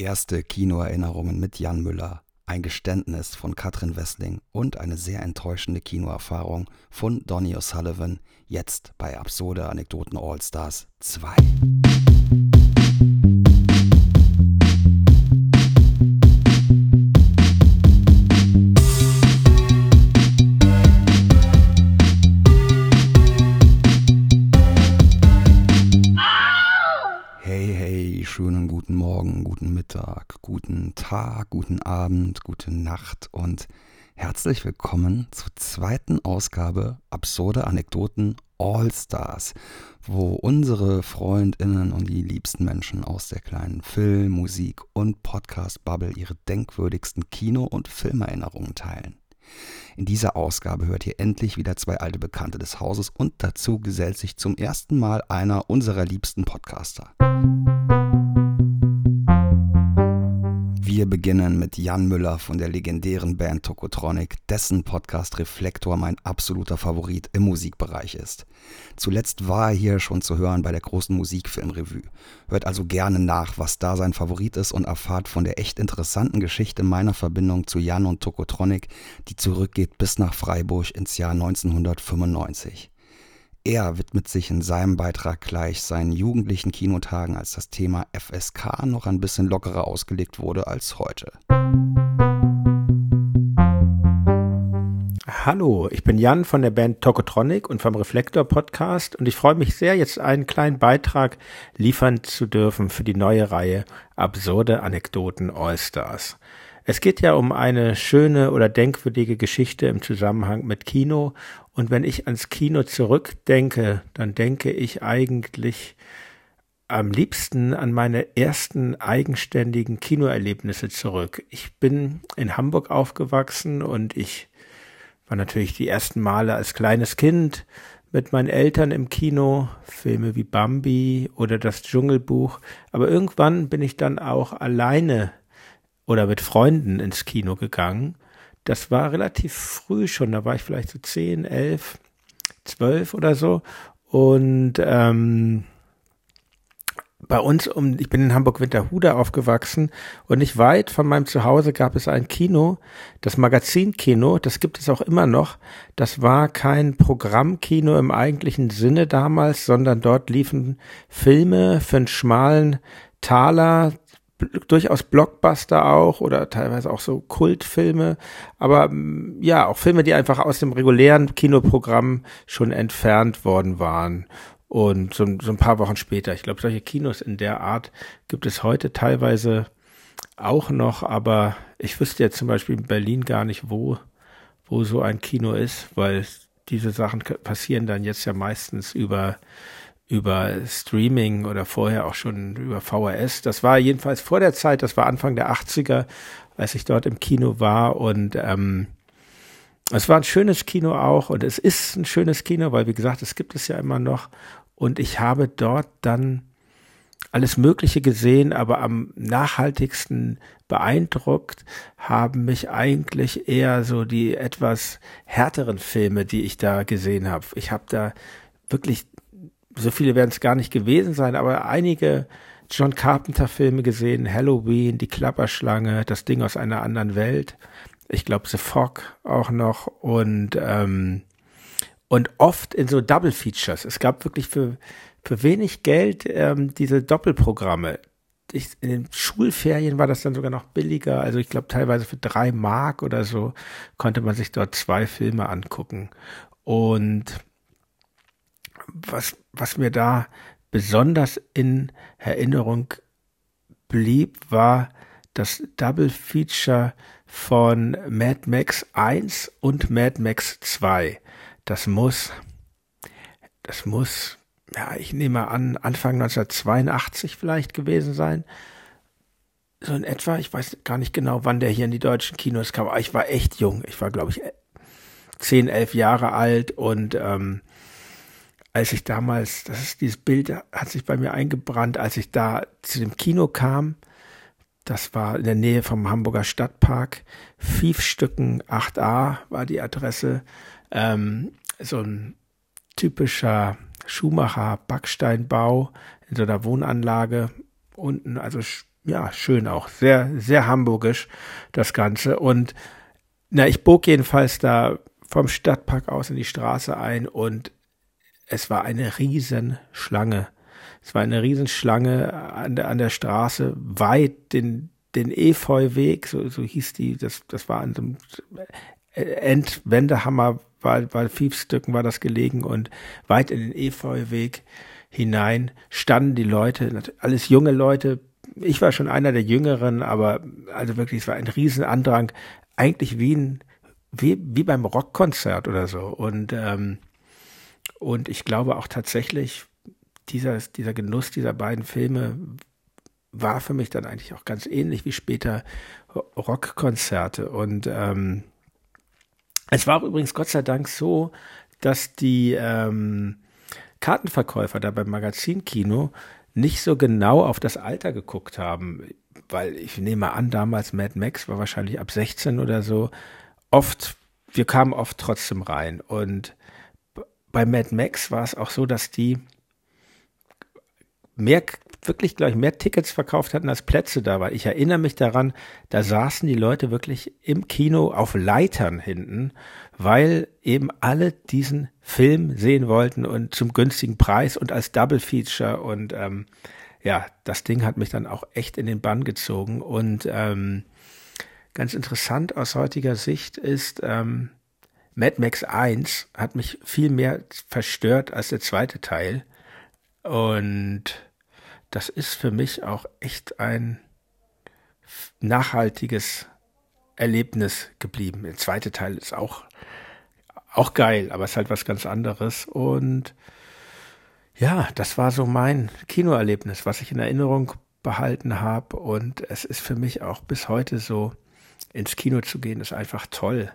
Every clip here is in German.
erste Kinoerinnerungen mit Jan Müller, ein Geständnis von Katrin Wessling und eine sehr enttäuschende Kinoerfahrung von Donny O'Sullivan, jetzt bei Absurde Anekdoten All-Stars 2. Guten Abend, gute Nacht und herzlich willkommen zur zweiten Ausgabe Absurde Anekdoten All Stars, wo unsere Freundinnen und die liebsten Menschen aus der kleinen Film-, Musik- und Podcast-Bubble ihre denkwürdigsten Kino- und Filmerinnerungen teilen. In dieser Ausgabe hört ihr endlich wieder zwei alte Bekannte des Hauses und dazu gesellt sich zum ersten Mal einer unserer liebsten Podcaster. Wir beginnen mit Jan Müller von der legendären Band Tokotronic, dessen Podcast Reflektor mein absoluter Favorit im Musikbereich ist. Zuletzt war er hier schon zu hören bei der großen Musikfilmrevue. Hört also gerne nach, was da sein Favorit ist und erfahrt von der echt interessanten Geschichte meiner Verbindung zu Jan und Tokotronic, die zurückgeht bis nach Freiburg ins Jahr 1995. Er widmet sich in seinem Beitrag gleich seinen jugendlichen Kinotagen, als das Thema FSK noch ein bisschen lockerer ausgelegt wurde als heute. Hallo, ich bin Jan von der Band Tokotronic und vom Reflektor Podcast und ich freue mich sehr, jetzt einen kleinen Beitrag liefern zu dürfen für die neue Reihe Absurde Anekdoten Allstars. Es geht ja um eine schöne oder denkwürdige Geschichte im Zusammenhang mit Kino und wenn ich ans Kino zurückdenke, dann denke ich eigentlich am liebsten an meine ersten eigenständigen Kinoerlebnisse zurück. Ich bin in Hamburg aufgewachsen und ich war natürlich die ersten Male als kleines Kind mit meinen Eltern im Kino, Filme wie Bambi oder das Dschungelbuch, aber irgendwann bin ich dann auch alleine oder mit Freunden ins Kino gegangen. Das war relativ früh schon, da war ich vielleicht so zehn, elf, zwölf oder so. Und ähm, bei uns um, ich bin in Hamburg-Winterhude aufgewachsen und nicht weit von meinem Zuhause gab es ein Kino, das Magazinkino, das gibt es auch immer noch. Das war kein Programmkino im eigentlichen Sinne damals, sondern dort liefen Filme für einen schmalen Taler, durchaus Blockbuster auch oder teilweise auch so Kultfilme, aber ja, auch Filme, die einfach aus dem regulären Kinoprogramm schon entfernt worden waren. Und so, so ein paar Wochen später, ich glaube, solche Kinos in der Art gibt es heute teilweise auch noch, aber ich wüsste jetzt zum Beispiel in Berlin gar nicht, wo, wo so ein Kino ist, weil diese Sachen passieren dann jetzt ja meistens über, über Streaming oder vorher auch schon über VHS. Das war jedenfalls vor der Zeit, das war Anfang der 80er, als ich dort im Kino war und ähm, es war ein schönes Kino auch und es ist ein schönes Kino, weil wie gesagt, es gibt es ja immer noch und ich habe dort dann alles Mögliche gesehen, aber am nachhaltigsten beeindruckt haben mich eigentlich eher so die etwas härteren Filme, die ich da gesehen habe. Ich habe da wirklich, so viele werden es gar nicht gewesen sein, aber einige John Carpenter Filme gesehen, Halloween, die Klapperschlange, das Ding aus einer anderen Welt ich glaube The Fog auch noch und ähm, und oft in so Double Features. Es gab wirklich für für wenig Geld ähm, diese Doppelprogramme. Ich, in den Schulferien war das dann sogar noch billiger. Also ich glaube teilweise für drei Mark oder so konnte man sich dort zwei Filme angucken. Und was was mir da besonders in Erinnerung blieb, war das Double Feature von Mad Max 1 und Mad Max 2. Das muss, das muss, ja, ich nehme an, Anfang 1982 vielleicht gewesen sein. So in etwa, ich weiß gar nicht genau, wann der hier in die deutschen Kinos kam, aber ich war echt jung. Ich war, glaube ich, 10, 11 Jahre alt und ähm, als ich damals, das ist dieses Bild hat sich bei mir eingebrannt, als ich da zu dem Kino kam, das war in der Nähe vom Hamburger Stadtpark. Fiefstücken 8a war die Adresse. Ähm, so ein typischer Schuhmacher Backsteinbau in so einer Wohnanlage unten, also ja, schön auch. Sehr, sehr hamburgisch, das Ganze. Und na, ich bog jedenfalls da vom Stadtpark aus in die Straße ein und es war eine Riesenschlange. Es war eine Riesenschlange an der, an der Straße, weit den, den Efeuweg, so, so hieß die, das, das war an dem Endwendehammer, weil, weil Fiefstücken war das gelegen und weit in den Efeuweg hinein standen die Leute, alles junge Leute. Ich war schon einer der Jüngeren, aber also wirklich, es war ein Riesenandrang, eigentlich wie ein, wie, wie beim Rockkonzert oder so. Und, ähm, und ich glaube auch tatsächlich, dieser, dieser Genuss dieser beiden Filme war für mich dann eigentlich auch ganz ähnlich wie später Rockkonzerte. Und ähm, es war auch übrigens Gott sei Dank so, dass die ähm, Kartenverkäufer da beim Magazinkino nicht so genau auf das Alter geguckt haben, weil ich nehme an, damals Mad Max war wahrscheinlich ab 16 oder so. Oft, wir kamen oft trotzdem rein. Und bei Mad Max war es auch so, dass die mehr, wirklich, glaube ich, mehr Tickets verkauft hatten als Plätze da war. Ich erinnere mich daran, da saßen die Leute wirklich im Kino auf Leitern hinten weil eben alle diesen Film sehen wollten und zum günstigen Preis und als Double Feature und ähm, ja, das Ding hat mich dann auch echt in den Bann gezogen und ähm, ganz interessant aus heutiger Sicht ist, ähm, Mad Max 1 hat mich viel mehr verstört als der zweite Teil und das ist für mich auch echt ein nachhaltiges Erlebnis geblieben. Der zweite Teil ist auch auch geil, aber es ist halt was ganz anderes. Und ja, das war so mein Kinoerlebnis, was ich in Erinnerung behalten habe. Und es ist für mich auch bis heute so, ins Kino zu gehen, ist einfach toll.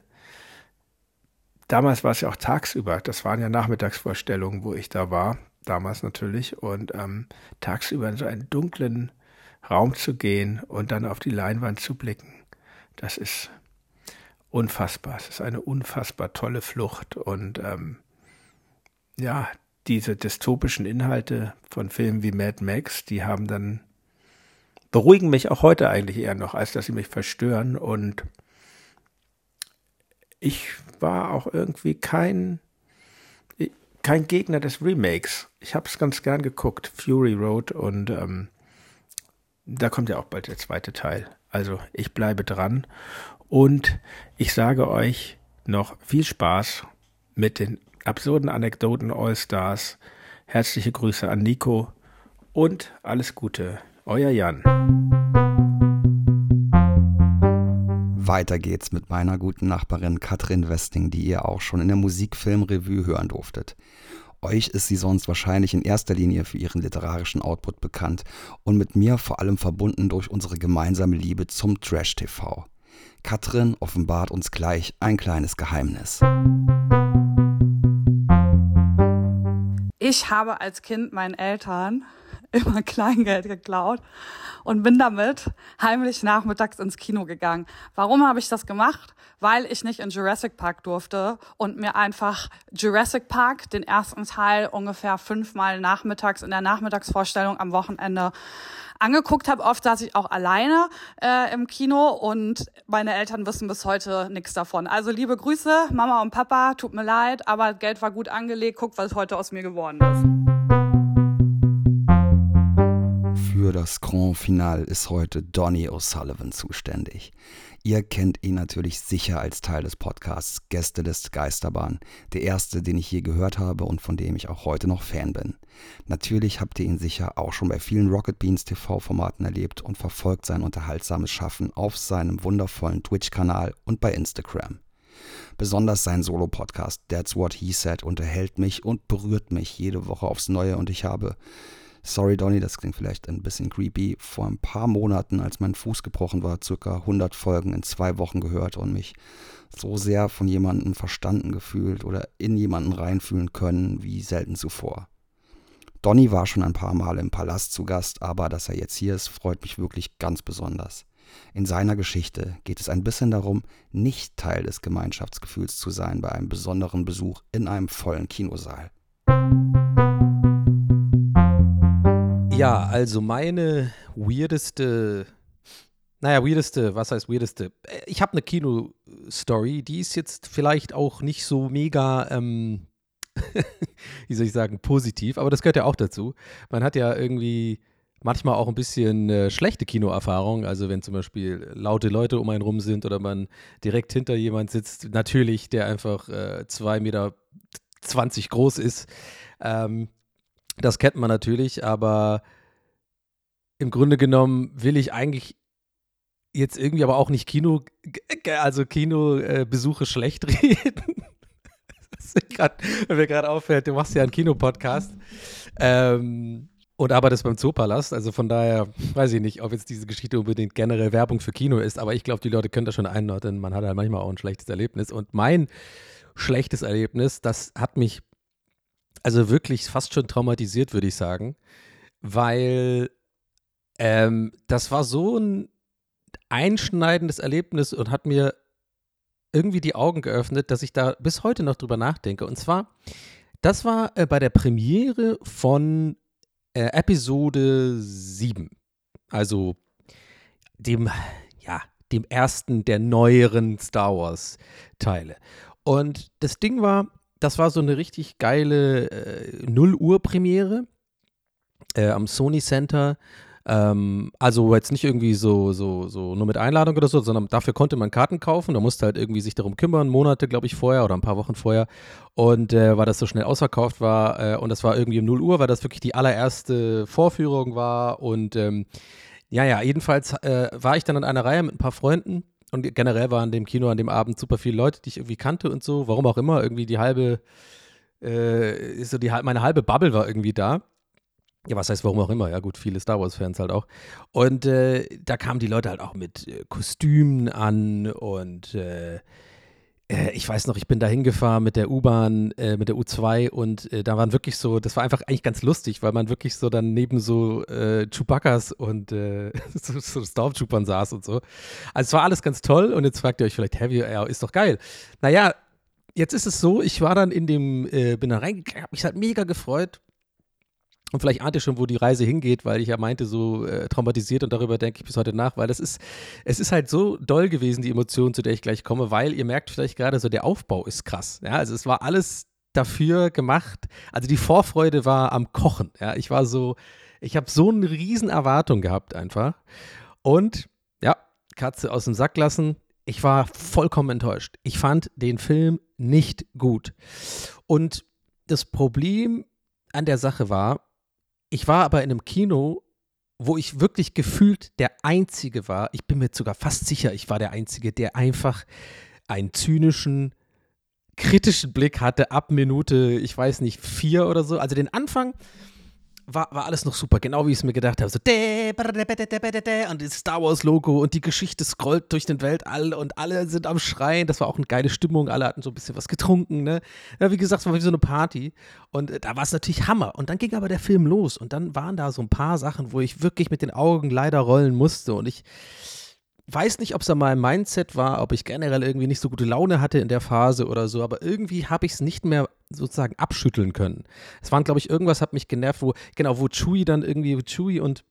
Damals war es ja auch tagsüber. Das waren ja Nachmittagsvorstellungen, wo ich da war. Damals natürlich. Und ähm, tagsüber in so einen dunklen Raum zu gehen und dann auf die Leinwand zu blicken, das ist unfassbar. Es ist eine unfassbar tolle Flucht und ähm, ja, diese dystopischen Inhalte von Filmen wie Mad Max, die haben dann beruhigen mich auch heute eigentlich eher noch, als dass sie mich verstören und ich war auch irgendwie kein kein Gegner des Remakes. Ich habe es ganz gern geguckt, Fury Road und ähm, da kommt ja auch bald der zweite Teil. Also ich bleibe dran und ich sage euch noch viel Spaß mit den absurden Anekdoten All-Stars. Herzliche Grüße an Nico und alles Gute. Euer Jan. Weiter geht's mit meiner guten Nachbarin Katrin Westing, die ihr auch schon in der Musikfilmrevue hören durftet. Euch ist sie sonst wahrscheinlich in erster Linie für ihren literarischen Output bekannt und mit mir vor allem verbunden durch unsere gemeinsame Liebe zum Trash TV. Katrin offenbart uns gleich ein kleines Geheimnis. Ich habe als Kind meinen Eltern immer Kleingeld geklaut und bin damit heimlich nachmittags ins Kino gegangen. Warum habe ich das gemacht? Weil ich nicht in Jurassic Park durfte und mir einfach Jurassic Park, den ersten Teil, ungefähr fünfmal nachmittags in der Nachmittagsvorstellung am Wochenende angeguckt habe. Oft saß ich auch alleine äh, im Kino und meine Eltern wissen bis heute nichts davon. Also liebe Grüße, Mama und Papa, tut mir leid, aber Geld war gut angelegt. Guckt, was heute aus mir geworden ist. Für das Grand Finale ist heute Donny O'Sullivan zuständig. Ihr kennt ihn natürlich sicher als Teil des Podcasts Gästelist Geisterbahn, der erste, den ich je gehört habe und von dem ich auch heute noch Fan bin. Natürlich habt ihr ihn sicher auch schon bei vielen Rocket Beans TV-Formaten erlebt und verfolgt sein unterhaltsames Schaffen auf seinem wundervollen Twitch-Kanal und bei Instagram. Besonders sein Solo-Podcast That's What He Said unterhält mich und berührt mich jede Woche aufs Neue und ich habe Sorry, Donny, das klingt vielleicht ein bisschen creepy. Vor ein paar Monaten, als mein Fuß gebrochen war, circa 100 Folgen in zwei Wochen gehört und mich so sehr von jemandem verstanden gefühlt oder in jemanden reinfühlen können wie selten zuvor. Donny war schon ein paar Mal im Palast zu Gast, aber dass er jetzt hier ist, freut mich wirklich ganz besonders. In seiner Geschichte geht es ein bisschen darum, nicht Teil des Gemeinschaftsgefühls zu sein bei einem besonderen Besuch in einem vollen Kinosaal. Ja, also meine weirdeste, naja, weirdeste, was heißt weirdeste? Ich habe eine Kino-Story, die ist jetzt vielleicht auch nicht so mega, ähm, wie soll ich sagen, positiv, aber das gehört ja auch dazu. Man hat ja irgendwie manchmal auch ein bisschen äh, schlechte Kinoerfahrung. Also wenn zum Beispiel laute Leute um einen rum sind oder man direkt hinter jemand sitzt, natürlich, der einfach äh, zwei Meter zwanzig groß ist. Ähm, das kennt man natürlich, aber im Grunde genommen will ich eigentlich jetzt irgendwie aber auch nicht Kino, also Kinobesuche schlecht reden. grad, wenn mir gerade auffällt, du machst ja einen Kinopodcast. Ähm, und arbeitest beim Zoopalast. Also von daher weiß ich nicht, ob jetzt diese Geschichte unbedingt generell Werbung für Kino ist, aber ich glaube, die Leute können das schon einordnen. Man hat halt manchmal auch ein schlechtes Erlebnis. Und mein schlechtes Erlebnis, das hat mich also wirklich fast schon traumatisiert, würde ich sagen, weil ähm, das war so ein einschneidendes Erlebnis und hat mir irgendwie die Augen geöffnet, dass ich da bis heute noch drüber nachdenke. Und zwar, das war äh, bei der Premiere von äh, Episode 7. Also dem, ja, dem ersten der neueren Star Wars Teile. Und das Ding war, das war so eine richtig geile äh, 0 Uhr Premiere äh, am Sony Center. Ähm, also jetzt nicht irgendwie so, so, so nur mit Einladung oder so, sondern dafür konnte man Karten kaufen. Da musste halt irgendwie sich darum kümmern, Monate, glaube ich, vorher oder ein paar Wochen vorher. Und äh, weil das so schnell ausverkauft war äh, und das war irgendwie um 0 Uhr, weil das wirklich die allererste Vorführung war. Und ähm, ja, ja, jedenfalls äh, war ich dann in einer Reihe mit ein paar Freunden und generell waren in dem Kino an dem Abend super viele Leute, die ich irgendwie kannte und so. Warum auch immer, irgendwie die halbe, äh, so die, meine halbe Bubble war irgendwie da. Ja, was heißt warum auch immer? Ja, gut, viele Star Wars-Fans halt auch. Und äh, da kamen die Leute halt auch mit äh, Kostümen an und äh ich weiß noch, ich bin da hingefahren mit der U-Bahn, äh, mit der U2 und äh, da waren wirklich so, das war einfach eigentlich ganz lustig, weil man wirklich so dann neben so Chewbacca's und so, so Stormtroopern saß und so. Also es war alles ganz toll und jetzt fragt ihr euch vielleicht, Heavy, ja, ist doch geil. Naja, jetzt ist es so, ich war dann in dem, bin da reingegangen, hab mich halt mega gefreut und vielleicht ahnt ihr schon, wo die Reise hingeht, weil ich ja meinte, so äh, traumatisiert und darüber denke ich bis heute nach, weil das ist, es ist halt so doll gewesen, die Emotion, zu der ich gleich komme, weil ihr merkt vielleicht gerade so, der Aufbau ist krass. Ja, also es war alles dafür gemacht. Also die Vorfreude war am Kochen. Ja, ich war so, ich habe so eine riesen Erwartung gehabt einfach. Und ja, Katze aus dem Sack lassen. Ich war vollkommen enttäuscht. Ich fand den Film nicht gut. Und das Problem an der Sache war, ich war aber in einem Kino, wo ich wirklich gefühlt der Einzige war. Ich bin mir sogar fast sicher, ich war der Einzige, der einfach einen zynischen, kritischen Blick hatte ab Minute, ich weiß nicht, vier oder so. Also den Anfang war, war alles noch super, genau wie ich es mir gedacht habe. So und das Star Wars Logo und die Geschichte scrollt durch den Weltall und alle sind am Schreien. Das war auch eine geile Stimmung. Alle hatten so ein bisschen was getrunken. Ne? Ja, wie gesagt, es war wie so eine Party. Und äh, da war es natürlich Hammer. Und dann ging aber der Film los. Und dann waren da so ein paar Sachen, wo ich wirklich mit den Augen leider rollen musste. Und ich weiß nicht, ob es an meinem Mindset war, ob ich generell irgendwie nicht so gute Laune hatte in der Phase oder so, aber irgendwie habe ich es nicht mehr sozusagen abschütteln können. Es waren, glaube ich, irgendwas hat mich genervt, wo, genau, wo Chewie dann irgendwie, Chewie und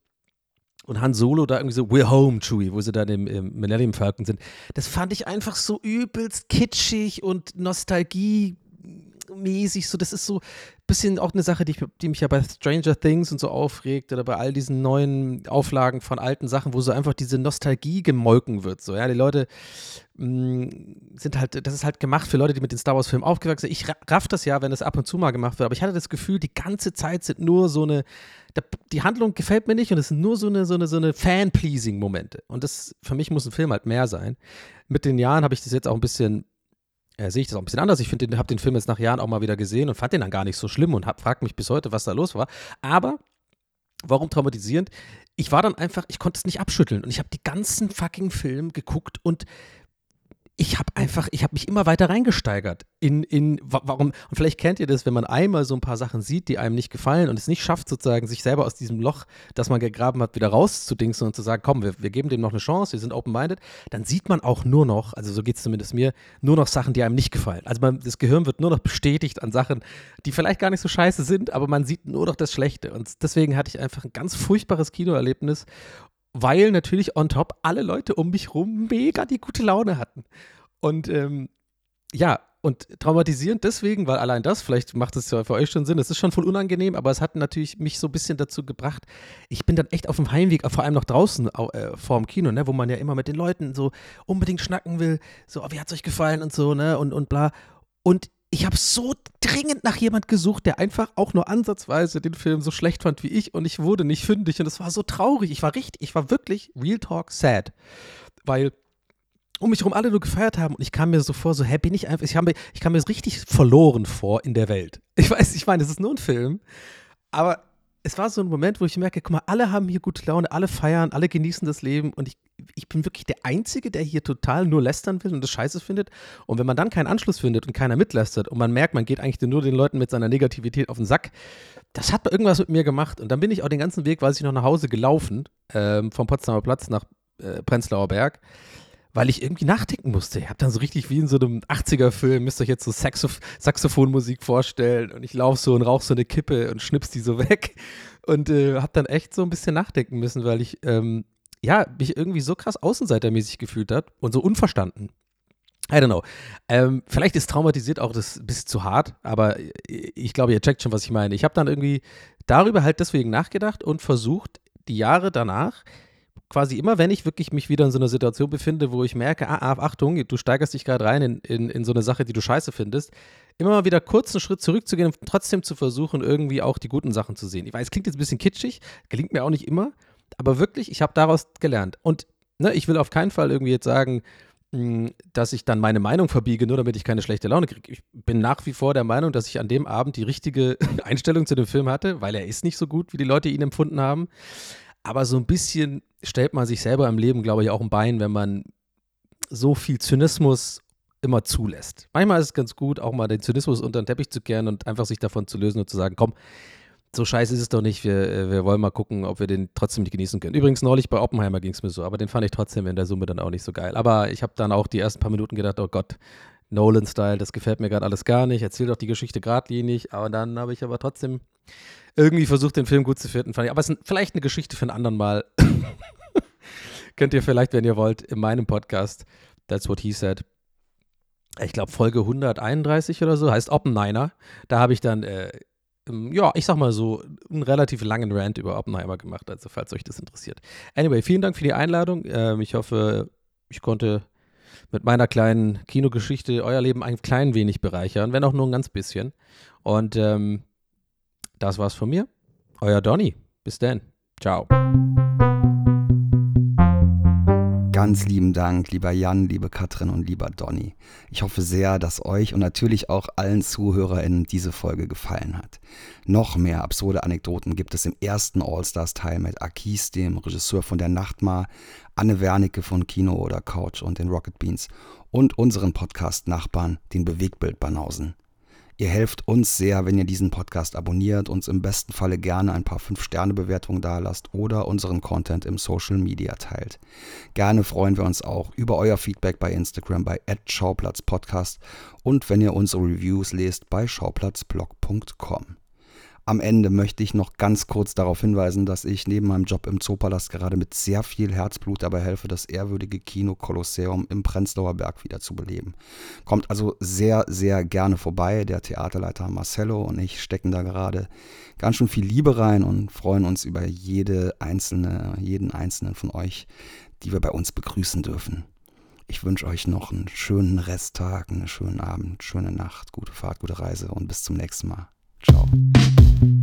und Han Solo da irgendwie so, we're home, Chewie, wo sie dann im, im Millennium Falcon sind. Das fand ich einfach so übelst kitschig und Nostalgie mäßig. So, das ist so ein bisschen auch eine Sache, die, die, mich ja bei Stranger Things und so aufregt oder bei all diesen neuen Auflagen von alten Sachen, wo so einfach diese Nostalgie gemolken wird. So, ja, die Leute mh, mm, sind halt, das ist halt gemacht für Leute, die mit den Star Wars-Filmen aufgewachsen sind. Ich raff das ja, wenn das ab und zu mal gemacht wird, aber ich hatte das Gefühl, die ganze Zeit sind nur so eine, die Handlung gefällt mir nicht und es sind nur so eine, so eine, so eine Fan-Pleasing-Momente. Und das, für mich muss ein Film halt mehr sein. Mit den Jahren habe ich das jetzt auch ein bisschen äh, sehe ich das auch ein bisschen anders. Ich finde, habe den Film jetzt nach Jahren auch mal wieder gesehen und fand den dann gar nicht so schlimm und frage mich bis heute, was da los war. Aber warum traumatisierend? Ich war dann einfach, ich konnte es nicht abschütteln und ich habe die ganzen fucking Film geguckt und ich habe einfach, ich habe mich immer weiter reingesteigert in, in, warum, und vielleicht kennt ihr das, wenn man einmal so ein paar Sachen sieht, die einem nicht gefallen und es nicht schafft, sozusagen sich selber aus diesem Loch, das man gegraben hat, wieder rauszudingsen und zu sagen, komm, wir, wir geben dem noch eine Chance, wir sind open-minded, dann sieht man auch nur noch, also so geht es zumindest mir, nur noch Sachen, die einem nicht gefallen. Also man, das Gehirn wird nur noch bestätigt an Sachen, die vielleicht gar nicht so scheiße sind, aber man sieht nur noch das Schlechte. Und deswegen hatte ich einfach ein ganz furchtbares Kinoerlebnis weil natürlich on top alle Leute um mich rum mega die gute Laune hatten. Und ähm, ja, und traumatisierend deswegen, weil allein das, vielleicht macht es ja für euch schon Sinn, es ist schon voll unangenehm, aber es hat natürlich mich so ein bisschen dazu gebracht, ich bin dann echt auf dem Heimweg, vor allem noch draußen äh, vor Kino, ne, wo man ja immer mit den Leuten so unbedingt schnacken will, so, oh, wie es euch gefallen und so, ne, und, und bla. Und ich habe so dringend nach jemand gesucht, der einfach auch nur ansatzweise den Film so schlecht fand wie ich und ich wurde nicht fündig und es war so traurig. Ich war richtig, ich war wirklich Real Talk sad, weil um mich herum alle nur gefeiert haben und ich kam mir so vor, so, hä, bin ich einfach, ich, mir, ich kam mir richtig verloren vor in der Welt. Ich weiß, ich meine, es ist nur ein Film, aber es war so ein Moment, wo ich merke, guck mal, alle haben hier gute Laune, alle feiern, alle genießen das Leben und ich, ich bin wirklich der Einzige, der hier total nur lästern will und das scheiße findet. Und wenn man dann keinen Anschluss findet und keiner mitlästert und man merkt, man geht eigentlich nur den Leuten mit seiner Negativität auf den Sack, das hat irgendwas mit mir gemacht. Und dann bin ich auch den ganzen Weg, weiß ich noch, nach Hause gelaufen, ähm, vom Potsdamer Platz nach äh, Prenzlauer Berg weil ich irgendwie nachdenken musste. Ich habe dann so richtig wie in so einem 80er-Film, müsst ihr euch jetzt so Saxoph Saxophonmusik vorstellen und ich laufe so und rauche so eine Kippe und schnips die so weg und äh, habe dann echt so ein bisschen nachdenken müssen, weil ich ähm, ja mich irgendwie so krass außenseitermäßig gefühlt hat und so unverstanden. I don't know. Ähm, vielleicht ist traumatisiert auch das ein bisschen zu hart, aber ich glaube, ihr checkt schon, was ich meine. Ich habe dann irgendwie darüber halt deswegen nachgedacht und versucht, die Jahre danach quasi immer, wenn ich wirklich mich wieder in so einer Situation befinde, wo ich merke, ah, ah Achtung, du steigerst dich gerade rein in, in, in so eine Sache, die du scheiße findest, immer mal wieder kurz einen Schritt zurückzugehen und trotzdem zu versuchen, irgendwie auch die guten Sachen zu sehen. Ich weiß, es klingt jetzt ein bisschen kitschig, gelingt mir auch nicht immer, aber wirklich, ich habe daraus gelernt. Und ne, ich will auf keinen Fall irgendwie jetzt sagen, hm, dass ich dann meine Meinung verbiege, nur damit ich keine schlechte Laune kriege. Ich bin nach wie vor der Meinung, dass ich an dem Abend die richtige Einstellung zu dem Film hatte, weil er ist nicht so gut, wie die Leute ihn empfunden haben. Aber so ein bisschen stellt man sich selber im Leben, glaube ich, auch ein Bein, wenn man so viel Zynismus immer zulässt. Manchmal ist es ganz gut, auch mal den Zynismus unter den Teppich zu kehren und einfach sich davon zu lösen und zu sagen, komm, so scheiße ist es doch nicht, wir, wir wollen mal gucken, ob wir den trotzdem nicht genießen können. Übrigens, neulich bei Oppenheimer ging es mir so, aber den fand ich trotzdem in der Summe dann auch nicht so geil. Aber ich habe dann auch die ersten paar Minuten gedacht, oh Gott, Nolan-Style, das gefällt mir gerade alles gar nicht, erzählt doch die Geschichte geradlinig, aber dann habe ich aber trotzdem irgendwie versucht, den Film gut zu finden, fand ich. Aber es ist vielleicht eine Geschichte für einen anderen Mal. Könnt ihr vielleicht, wenn ihr wollt, in meinem Podcast, That's What He Said, ich glaube Folge 131 oder so, heißt Oppenheimer. Da habe ich dann, äh, ja, ich sag mal so, einen relativ langen Rant über Oppenheimer gemacht, also falls euch das interessiert. Anyway, vielen Dank für die Einladung. Ähm, ich hoffe, ich konnte mit meiner kleinen Kinogeschichte euer Leben ein klein wenig bereichern, wenn auch nur ein ganz bisschen. Und ähm, das war's von mir. Euer Donny. Bis dann. Ciao. Ganz lieben Dank, lieber Jan, liebe Katrin und lieber Donny. Ich hoffe sehr, dass euch und natürlich auch allen ZuhörerInnen diese Folge gefallen hat. Noch mehr absurde Anekdoten gibt es im ersten All-Stars-Teil mit Akis, dem Regisseur von Der Nachtmar, Anne Wernicke von Kino oder Couch und den Rocket Beans und unseren Podcast-Nachbarn, den Bewegtbild-Banausen. Ihr helft uns sehr, wenn ihr diesen Podcast abonniert, uns im besten Falle gerne ein paar 5-Sterne-Bewertungen dalasst oder unseren Content im Social Media teilt. Gerne freuen wir uns auch über euer Feedback bei Instagram bei @schauplatzpodcast und wenn ihr unsere Reviews lest bei schauplatzblog.com. Am Ende möchte ich noch ganz kurz darauf hinweisen, dass ich neben meinem Job im Zoopalast gerade mit sehr viel Herzblut dabei helfe, das ehrwürdige Kino Kolosseum im Prenzlauer Berg wieder zu beleben. Kommt also sehr, sehr gerne vorbei. Der Theaterleiter Marcello und ich stecken da gerade ganz schön viel Liebe rein und freuen uns über jede einzelne, jeden einzelnen von euch, die wir bei uns begrüßen dürfen. Ich wünsche euch noch einen schönen Resttag, einen schönen Abend, schöne Nacht, gute Fahrt, gute Reise und bis zum nächsten Mal. Ciao.